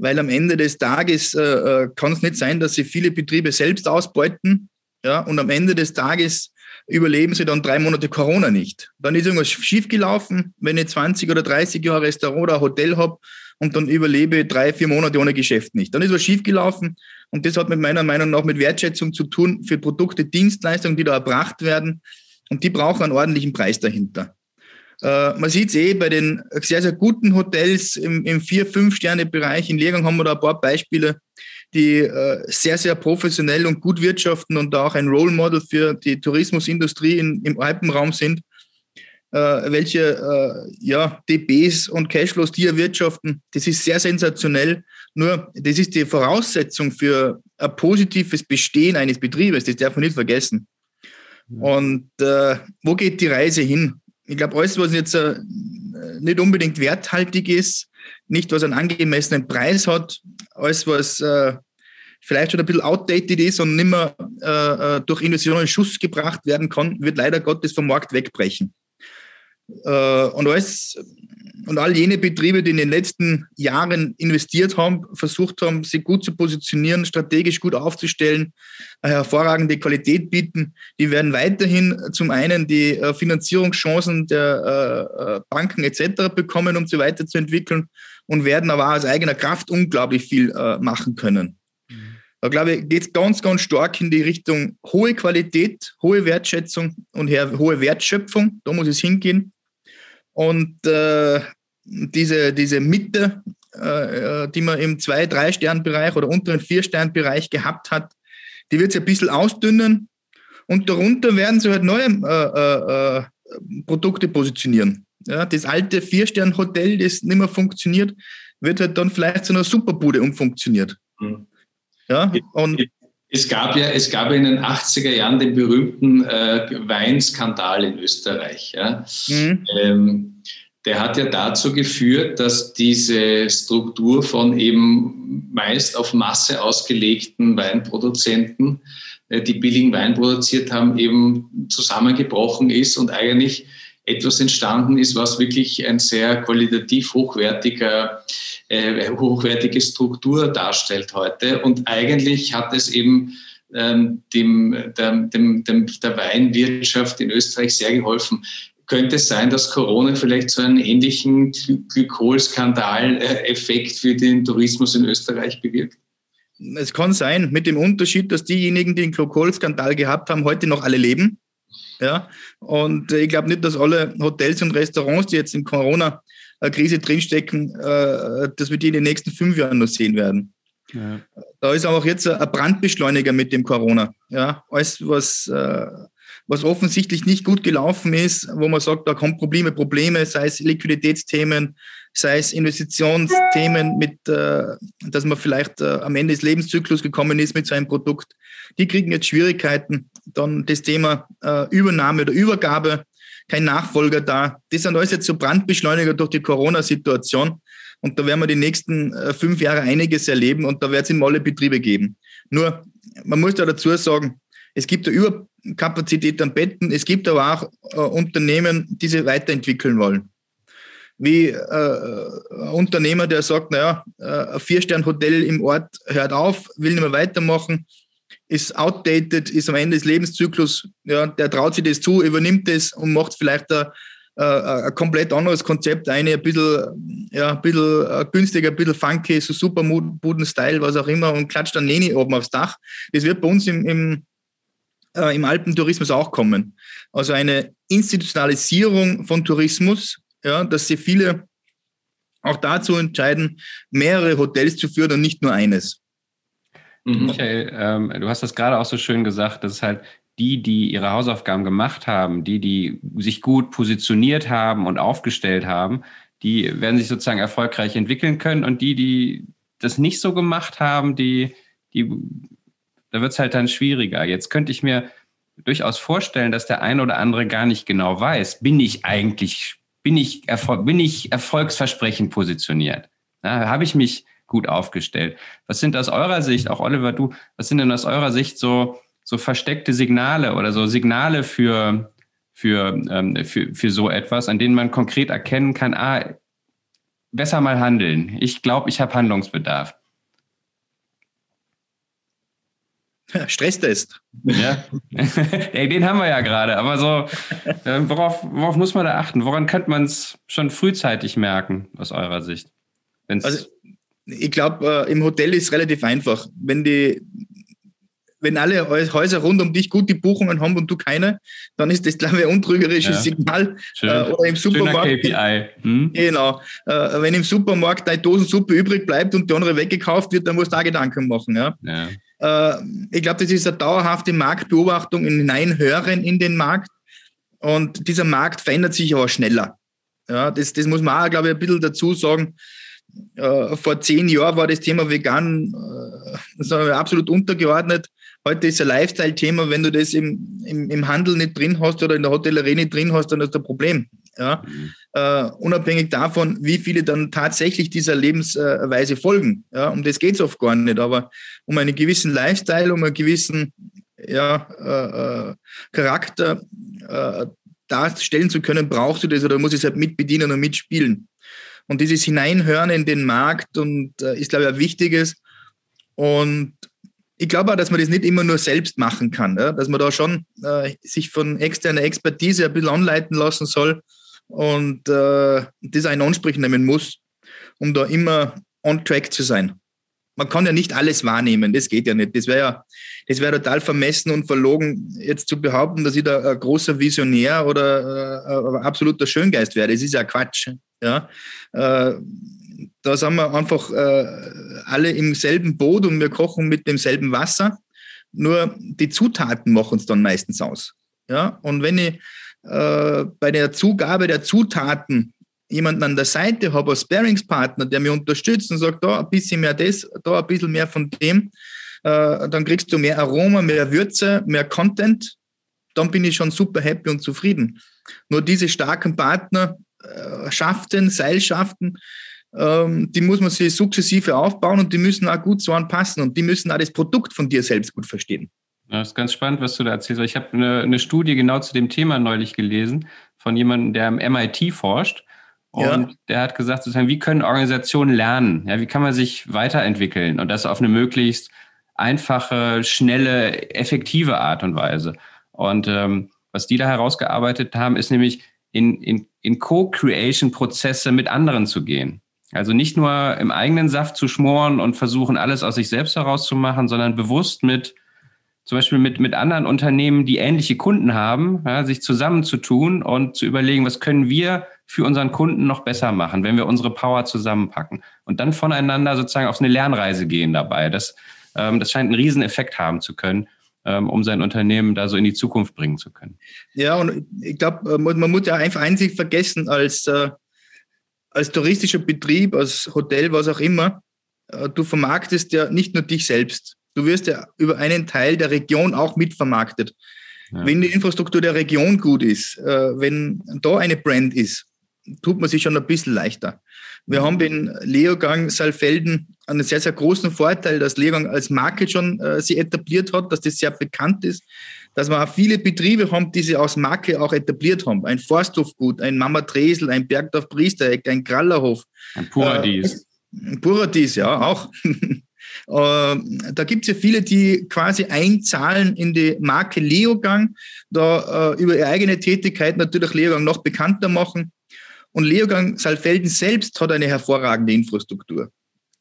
Speaker 2: weil am Ende des Tages äh, äh kann es nicht sein, dass sie viele Betriebe selbst ausbeuten. Ja, und am Ende des Tages überleben sie dann drei Monate Corona nicht. Dann ist irgendwas schiefgelaufen, wenn ich 20 oder 30 Jahre Restaurant oder Hotel habe und dann überlebe drei, vier Monate ohne Geschäft nicht. Dann ist was schiefgelaufen und das hat mit meiner Meinung nach mit Wertschätzung zu tun für Produkte, Dienstleistungen, die da erbracht werden und die brauchen einen ordentlichen Preis dahinter. Äh, man sieht es eh bei den sehr, sehr guten Hotels im, im Vier-, Fünf-Sterne-Bereich. In Lehrgang haben wir da ein paar Beispiele, die äh, sehr, sehr professionell und gut wirtschaften und da auch ein Role Model für die Tourismusindustrie in, im Alpenraum sind. Äh, welche äh, ja, DBs und Cashflows die erwirtschaften, das ist sehr sensationell. Nur, das ist die Voraussetzung für ein positives Bestehen eines Betriebes, das darf man nicht vergessen. Und äh, wo geht die Reise hin? Ich glaube, alles, was jetzt äh, nicht unbedingt werthaltig ist, nicht was einen angemessenen Preis hat, alles, was äh, vielleicht schon ein bisschen outdated ist und nicht mehr äh durch Investitionen in Schuss gebracht werden kann, wird leider Gottes vom Markt wegbrechen. Äh, und alles und all jene Betriebe, die in den letzten Jahren investiert haben, versucht haben, sich gut zu positionieren, strategisch gut aufzustellen, eine hervorragende Qualität bieten, die werden weiterhin zum einen die äh, Finanzierungschancen der Banken etc. bekommen, um sie weiterzuentwickeln und werden aber auch aus eigener Kraft unglaublich viel machen können. Da glaube ich, geht es ganz, ganz stark in die Richtung hohe Qualität, hohe Wertschätzung und hohe Wertschöpfung. Da muss es hingehen. Und äh, diese, diese Mitte, äh, die man im zwei-, drei Sternbereich oder unteren vier Sternbereich gehabt hat, die wird sich ein bisschen ausdünnen. Und darunter werden sie halt neue äh, äh, Produkte positionieren. Ja, das alte Vier-Stern-Hotel, das nicht mehr funktioniert, wird halt dann vielleicht zu einer Superbude umfunktioniert. Mhm.
Speaker 1: Ja, und es gab ja, es gab in den 80er Jahren den berühmten äh, Weinskandal in Österreich. Ja. Mhm. Ähm, der hat ja dazu geführt, dass diese Struktur von eben meist auf Masse ausgelegten Weinproduzenten, äh, die billigen Wein produziert haben, eben zusammengebrochen ist und eigentlich etwas entstanden ist, was wirklich ein sehr qualitativ hochwertiger, äh, hochwertige Struktur darstellt heute. Und eigentlich hat es eben ähm, dem, dem, dem, dem, der Weinwirtschaft in Österreich sehr geholfen. Könnte es sein, dass Corona vielleicht so einen ähnlichen Glykolskandal-Effekt für den Tourismus in Österreich bewirkt?
Speaker 2: Es kann sein, mit dem Unterschied, dass diejenigen, die den Glykolskandal gehabt haben, heute noch alle leben. Ja, und ich glaube nicht, dass alle Hotels und Restaurants, die jetzt in Corona-Krise drinstecken, äh, dass wir die in den nächsten fünf Jahren noch sehen werden. Ja. Da ist auch jetzt ein Brandbeschleuniger mit dem Corona. Ja, alles, was, äh, was offensichtlich nicht gut gelaufen ist, wo man sagt, da kommen Probleme, Probleme, sei es Liquiditätsthemen, sei es Investitionsthemen, mit, äh, dass man vielleicht am Ende des Lebenszyklus gekommen ist mit so einem Produkt die kriegen jetzt Schwierigkeiten. Dann das Thema äh, Übernahme oder Übergabe, kein Nachfolger da. Das sind alles jetzt so Brandbeschleuniger durch die Corona-Situation. Und da werden wir die nächsten äh, fünf Jahre einiges erleben und da wird es immer alle Betriebe geben. Nur, man muss da dazu sagen, es gibt da Überkapazität an Betten, es gibt aber auch äh, Unternehmen, die sie weiterentwickeln wollen. Wie äh, ein Unternehmer, der sagt, naja, äh, ein Vier-Stern-Hotel im Ort hört auf, will nicht mehr weitermachen, ist outdated, ist am Ende des Lebenszyklus, ja, der traut sich das zu, übernimmt das und macht vielleicht ein, ein komplett anderes Konzept ein, ein bisschen, ja, ein bisschen günstiger, ein bisschen funky, so Superbuden-Style, was auch immer, und klatscht dann Leni oben aufs Dach. Das wird bei uns im, im, äh, im Alpentourismus auch kommen. Also eine Institutionalisierung von Tourismus, ja, dass sie viele auch dazu entscheiden, mehrere Hotels zu führen und nicht nur eines.
Speaker 3: Michael, ähm, du hast das gerade auch so schön gesagt, dass halt die, die ihre Hausaufgaben gemacht haben, die, die sich gut positioniert haben und aufgestellt haben, die werden sich sozusagen erfolgreich entwickeln können und die, die das nicht so gemacht haben, die, die, da wird es halt dann schwieriger. Jetzt könnte ich mir durchaus vorstellen, dass der eine oder andere gar nicht genau weiß, bin ich eigentlich, bin ich, bin ich erfolgsversprechend positioniert? Habe ich mich gut aufgestellt. Was sind aus eurer Sicht, auch Oliver, du, was sind denn aus eurer Sicht so, so versteckte Signale oder so Signale für, für, ähm, für, für so etwas, an denen man konkret erkennen kann, ah, besser mal handeln. Ich glaube, ich habe Handlungsbedarf.
Speaker 2: Stresstest.
Speaker 3: Ja, den haben wir ja gerade. Aber so, äh, worauf, worauf muss man da achten? Woran könnte man es schon frühzeitig merken, aus eurer Sicht?
Speaker 2: Wenn's also, ich glaube, äh, im Hotel ist es relativ einfach. Wenn die, wenn alle Häuser rund um dich gute Buchungen haben und du keine, dann ist das, glaube ich, ein untrügerisches ja. Signal.
Speaker 3: Äh, oder im Supermarkt.
Speaker 2: KPI. Hm? Genau. Wenn im Supermarkt deine Dosensuppe übrig bleibt und die andere weggekauft wird, dann musst du da Gedanken machen. Ja? ja. Äh, ich glaube, das ist eine dauerhafte Marktbeobachtung, ein Hineinhören in den Markt. Und dieser Markt verändert sich aber schneller. Ja, das, das muss man auch, glaube ich, ein bisschen dazu sagen. Äh, vor zehn Jahren war das Thema vegan äh, absolut untergeordnet. Heute ist ein Lifestyle-Thema. Wenn du das im, im, im, Handel nicht drin hast oder in der Hotellerie nicht drin hast, dann ist das ein Problem. Ja? Mhm. Uh, unabhängig davon, wie viele dann tatsächlich dieser Lebensweise folgen. Ja? Um das geht es oft gar nicht. Aber um einen gewissen Lifestyle, um einen gewissen ja, uh, uh, Charakter darstellen zu können, brauchst du das oder musst es halt mitbedienen und mitspielen. Und dieses Hineinhören in den Markt und ist, glaube ich, ein wichtiges. Und ich glaube auch, dass man das nicht immer nur selbst machen kann, ja? dass man da schon äh, sich von externer Expertise ein bisschen anleiten lassen soll und äh, das einen Ansprüchen nehmen muss, um da immer on track zu sein. Man kann ja nicht alles wahrnehmen, das geht ja nicht. Das wäre ja, wäre total vermessen und verlogen, jetzt zu behaupten, dass ich da ein großer Visionär oder äh, absoluter Schöngeist wäre. Das ist ja Quatsch. Ja? Äh, da sind wir einfach äh, alle im selben Boot und wir kochen mit demselben Wasser. Nur die Zutaten machen uns dann meistens aus. Ja? Und wenn ich äh, bei der Zugabe der Zutaten jemanden an der Seite habe, als Sparingspartner, der mich unterstützt und sagt, da ein bisschen mehr das, da ein bisschen mehr von dem, äh, dann kriegst du mehr Aroma, mehr Würze, mehr Content. Dann bin ich schon super happy und zufrieden. Nur diese starken Partnerschaften, äh, Seilschaften, ähm, die muss man sich sukzessive aufbauen und die müssen auch gut so anpassen und die müssen auch das Produkt von dir selbst gut verstehen.
Speaker 3: Das ist ganz spannend, was du da erzählst. Ich habe eine, eine Studie genau zu dem Thema neulich gelesen von jemandem, der am MIT forscht. Und ja. der hat gesagt, sozusagen, wie können Organisationen lernen? Ja, wie kann man sich weiterentwickeln? Und das auf eine möglichst einfache, schnelle, effektive Art und Weise. Und ähm, was die da herausgearbeitet haben, ist nämlich in, in, in Co-Creation-Prozesse mit anderen zu gehen. Also nicht nur im eigenen Saft zu schmoren und versuchen, alles aus sich selbst herauszumachen, sondern bewusst mit zum Beispiel mit, mit anderen Unternehmen, die ähnliche Kunden haben, ja, sich zusammenzutun und zu überlegen, was können wir für unseren Kunden noch besser machen, wenn wir unsere Power zusammenpacken und dann voneinander sozusagen auf eine Lernreise gehen dabei. Das, ähm, das scheint einen Rieseneffekt haben zu können, ähm, um sein Unternehmen da so in die Zukunft bringen zu können.
Speaker 2: Ja, und ich glaube, äh, man muss ja einfach einzig vergessen, als äh, als touristischer Betrieb, als Hotel, was auch immer, äh, du vermarktest ja nicht nur dich selbst. Du wirst ja über einen Teil der Region auch mitvermarktet. Ja. Wenn die Infrastruktur der Region gut ist, äh, wenn da eine Brand ist, tut man sich schon ein bisschen leichter. Wir haben in Leogang Saalfelden einen sehr, sehr großen Vorteil, dass Leogang als Marke schon äh, sie etabliert hat, dass das sehr bekannt ist dass wir auch viele Betriebe haben, die sie aus Marke auch etabliert haben. Ein Forsthofgut, ein Mama Tresel, ein Bergdorf Priestereck, ein Krallerhof.
Speaker 3: Ein Puradies.
Speaker 2: Äh, ein Puradies, ja, auch. Äh, da gibt es ja viele, die quasi einzahlen in die Marke Leogang, da äh, über ihre eigene Tätigkeit natürlich Leogang noch bekannter machen. Und Leogang Saalfelden selbst hat eine hervorragende Infrastruktur.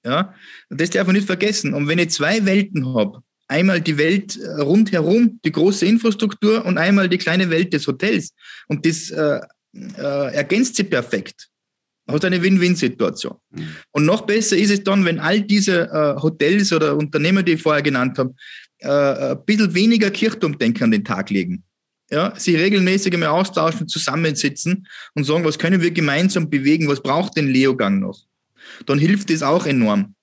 Speaker 2: Ja, das darf man nicht vergessen. Und wenn ich zwei Welten habe, einmal die Welt äh, rundherum, die große Infrastruktur und einmal die kleine Welt des Hotels. Und das äh, äh, ergänzt sie perfekt. Hat eine Win-Win-Situation. Mhm. Und noch besser ist es dann, wenn all diese äh, Hotels oder Unternehmer, die ich vorher genannt habe, äh, ein bisschen weniger Kirchturmdenken an den Tag legen. Ja, sie regelmäßig einmal austauschen, zusammensitzen und sagen, was können wir gemeinsam bewegen, was braucht den Leogang noch? Dann hilft das auch enorm.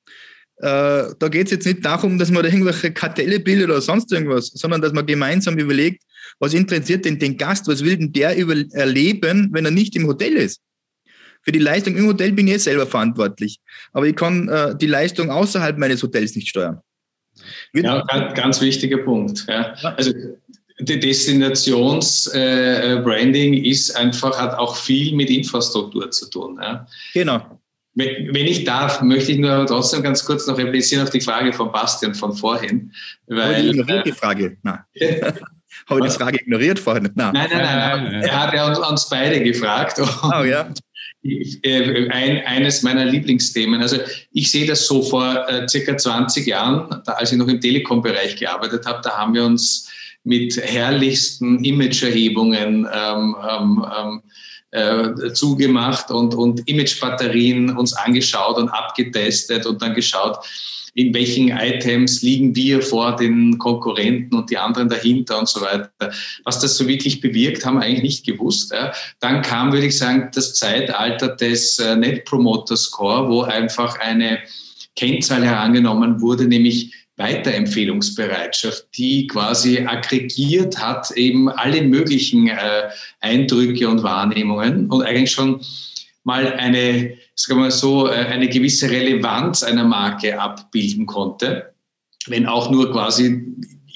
Speaker 2: Äh, da geht es jetzt nicht darum, dass man da irgendwelche Kartelle bildet oder sonst irgendwas, sondern dass man gemeinsam überlegt, was interessiert denn den Gast, was will denn der über erleben, wenn er nicht im Hotel ist? Für die Leistung im Hotel bin ich selber verantwortlich, aber ich kann äh, die Leistung außerhalb meines Hotels nicht steuern.
Speaker 1: Wird ja, ganz, ganz, wichtiger Punkt. Ja. Also die Destinations-Branding äh, ist einfach, hat auch viel mit Infrastruktur zu tun. Ja.
Speaker 2: Genau.
Speaker 1: Wenn ich darf, möchte ich nur trotzdem ganz kurz noch replizieren auf die Frage von Bastian von vorhin.
Speaker 2: Weil, die ignoriert die Frage. Nein. Habe die Frage ignoriert vorhin?
Speaker 1: Nein, nein, nein. nein. Er hat ja uns, uns beide gefragt.
Speaker 2: Oh ja.
Speaker 1: Äh, ein, eines meiner Lieblingsthemen. Also ich sehe das so vor äh, circa 20 Jahren, da, als ich noch im Telekom-Bereich gearbeitet habe, da haben wir uns mit herrlichsten Imagerhebungen ähm, ähm, ähm äh, zugemacht und, und Imagebatterien uns angeschaut und abgetestet und dann geschaut, in welchen Items liegen wir vor den Konkurrenten und die anderen dahinter und so weiter. Was das so wirklich bewirkt, haben wir eigentlich nicht gewusst. Dann kam, würde ich sagen, das Zeitalter des äh, Net Promoter Score, wo einfach eine Kennzahl herangenommen wurde, nämlich Weiterempfehlungsbereitschaft, die quasi aggregiert hat eben alle möglichen äh, Eindrücke und Wahrnehmungen und eigentlich schon mal eine, sagen wir so, äh, eine gewisse Relevanz einer Marke abbilden konnte. Wenn auch nur quasi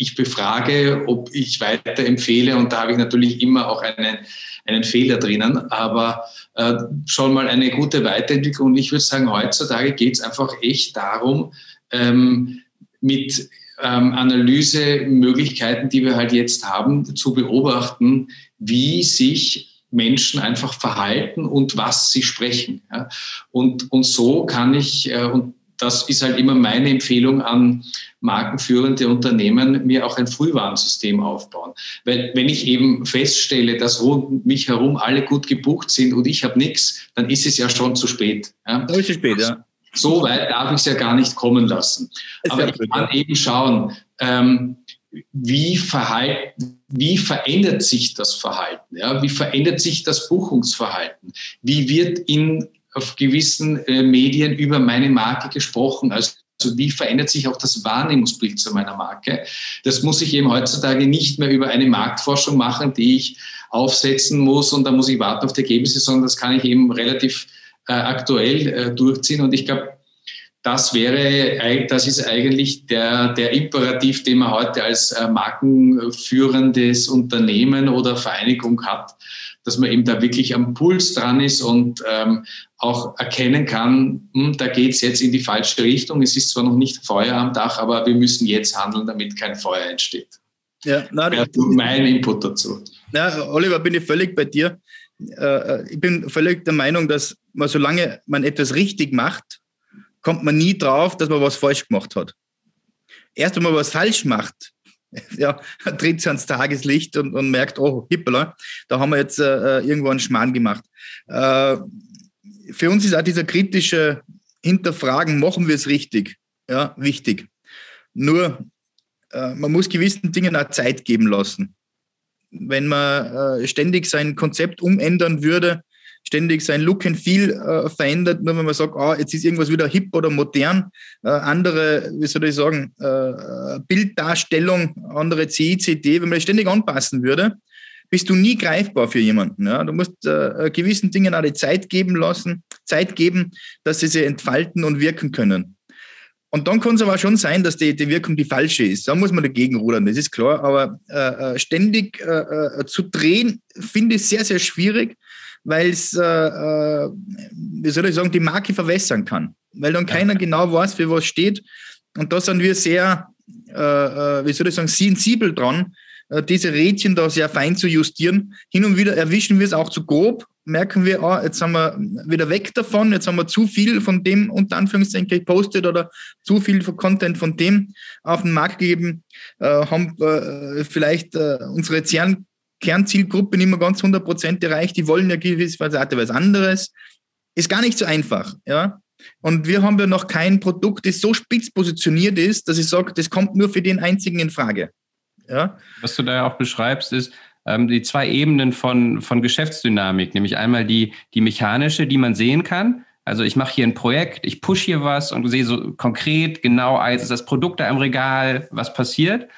Speaker 1: ich befrage, ob ich weiterempfehle und da habe ich natürlich immer auch einen, einen Fehler drinnen, aber äh, schon mal eine gute Weiterentwicklung. Und ich würde sagen, heutzutage geht es einfach echt darum, ähm, mit ähm, Analysemöglichkeiten, die wir halt jetzt haben, zu beobachten, wie sich Menschen einfach verhalten und was sie sprechen. Ja. Und, und so kann ich, äh, und das ist halt immer meine Empfehlung an markenführende Unternehmen, mir auch ein Frühwarnsystem aufbauen. Weil wenn ich eben feststelle, dass rund mich herum alle gut gebucht sind und ich habe nichts, dann ist es ja schon zu spät. Ja.
Speaker 2: Da ist es spät, ja.
Speaker 1: So weit darf ich es ja gar nicht kommen lassen. Aber ich kann eben schauen, ähm, wie, verhalten, wie verändert sich das Verhalten? Ja? Wie verändert sich das Buchungsverhalten? Wie wird in auf gewissen äh, Medien über meine Marke gesprochen? Also also wie verändert sich auch das Wahrnehmungsbild zu meiner Marke? Das muss ich eben heutzutage nicht mehr über eine Marktforschung machen, die ich aufsetzen muss und da muss ich warten auf die Ergebnisse, sondern das kann ich eben relativ aktuell äh, durchziehen. Und ich glaube, das wäre, das ist eigentlich der, der Imperativ, den man heute als äh, markenführendes Unternehmen oder Vereinigung hat, dass man eben da wirklich am Puls dran ist und ähm, auch erkennen kann, hm, da geht es jetzt in die falsche Richtung. Es ist zwar noch nicht Feuer am Dach, aber wir müssen jetzt handeln, damit kein Feuer entsteht.
Speaker 2: Ja, nein, ja,
Speaker 1: mein Input dazu.
Speaker 2: Ja, Oliver, bin ich völlig bei dir. Äh, ich bin völlig der Meinung, dass man, solange man etwas richtig macht, kommt man nie drauf, dass man was falsch gemacht hat. Erst wenn man was falsch macht, ja, tritt es ans Tageslicht und, und merkt, oh, hippala, da haben wir jetzt äh, äh, irgendwo einen Schmarrn gemacht. Äh, für uns ist auch dieser kritische Hinterfragen, machen wir es richtig, ja, wichtig. Nur, äh, man muss gewissen Dingen auch Zeit geben lassen. Wenn man äh, ständig sein Konzept umändern würde, ständig sein Look and Feel äh, verändert, nur wenn man sagt, ah, jetzt ist irgendwas wieder hip oder modern, äh, andere, wie soll ich sagen, Bilddarstellung, andere CICD, wenn man das ständig anpassen würde, bist du nie greifbar für jemanden. Ja? Du musst gewissen Dingen auch die Zeit geben lassen, Zeit geben, dass sie sich entfalten und wirken können. Und dann kann es aber schon sein, dass die, die Wirkung die falsche ist. Da muss man dagegen rudern, das ist klar. Aber äh, äh ständig äh, zu drehen, finde ich sehr, sehr schwierig weil es, äh, äh, wie soll ich sagen, die Marke verwässern kann. Weil dann keiner genau weiß, für was steht. Und da sind wir sehr, äh, äh, wie soll ich sagen, sensibel dran, äh, diese Rädchen da sehr fein zu justieren. Hin und wieder erwischen wir es auch zu grob, merken wir, ah, jetzt sind wir wieder weg davon, jetzt haben wir zu viel von dem unter Anführungszeichen gepostet oder zu viel Content von dem auf den Markt gegeben, äh, haben äh, vielleicht äh, unsere Zern Kernzielgruppe nicht mehr ganz 100 Prozent erreicht, die wollen ja gewisserweise was anderes. Ist gar nicht so einfach, ja. Und wir haben ja noch kein Produkt, das so spitz positioniert ist, dass ich sage, das kommt nur für den einzigen in Frage. Ja?
Speaker 3: Was du da ja auch beschreibst, ist die zwei Ebenen von, von Geschäftsdynamik, nämlich einmal die, die mechanische, die man sehen kann. Also ich mache hier ein Projekt, ich pushe hier was und sehe so konkret genau, als ist das Produkt da im Regal, was passiert.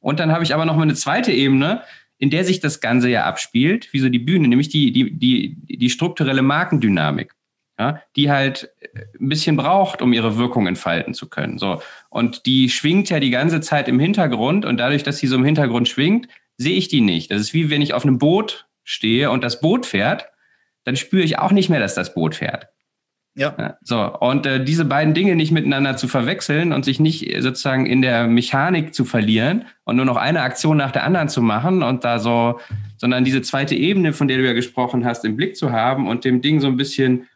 Speaker 3: Und dann habe ich aber noch mal eine zweite Ebene, in der sich das Ganze ja abspielt, wie so die Bühne, nämlich die, die, die, die strukturelle Markendynamik, ja, die halt ein bisschen braucht, um ihre Wirkung entfalten zu können. So. Und die schwingt ja die ganze Zeit im Hintergrund und dadurch, dass sie so im Hintergrund schwingt, sehe ich die nicht. Das ist wie wenn ich auf einem Boot stehe und das Boot fährt, dann spüre ich auch nicht mehr, dass das Boot fährt. Ja. So, und äh, diese beiden Dinge nicht miteinander zu verwechseln und sich nicht sozusagen in der Mechanik zu verlieren und nur noch eine Aktion nach der anderen zu machen und da so, sondern diese zweite Ebene, von der du ja gesprochen hast, im Blick zu haben und dem Ding so ein bisschen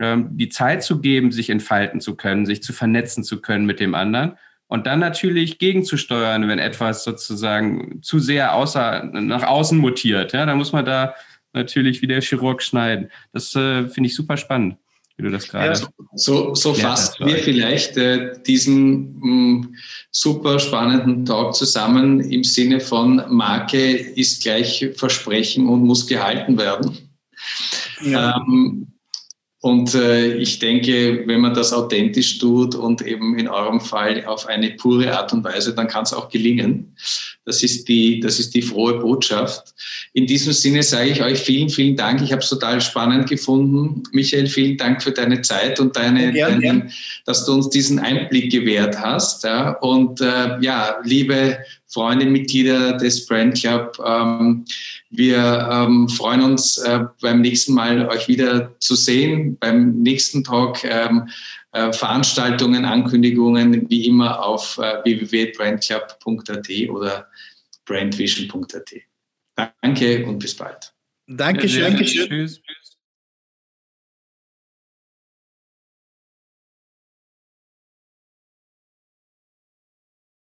Speaker 3: ähm, die Zeit zu geben, sich entfalten zu können, sich zu vernetzen zu können mit dem anderen und dann natürlich gegenzusteuern, wenn etwas sozusagen zu sehr außer, nach außen mutiert. Ja, dann muss man da natürlich wie der Chirurg schneiden. Das äh, finde ich super spannend wie du das gerade. Ja,
Speaker 1: so, so fassen wir vielleicht äh, diesen mh, mm, super spannenden Talk zusammen im Sinne von Marke ist gleich Versprechen und muss gehalten werden. Ja. Ähm, und äh, ich denke, wenn man das authentisch tut und eben in eurem Fall auf eine pure Art und Weise, dann kann es auch gelingen. Das ist die, das ist die frohe Botschaft. In diesem Sinne sage ich euch vielen, vielen Dank. Ich habe es total spannend gefunden. Michael, vielen Dank für deine Zeit und deine, ja, deinen, dass du uns diesen Einblick gewährt hast. Ja. Und äh, ja, liebe Freunde, Mitglieder des Brand Club. Ähm, wir ähm, freuen uns äh, beim nächsten Mal euch wieder zu sehen, beim nächsten Talk. Ähm, äh, Veranstaltungen, Ankündigungen wie immer auf äh, www.brandclub.at oder brandvision.at. Danke und bis bald.
Speaker 2: Dankeschön. Dankeschön. Tschüss.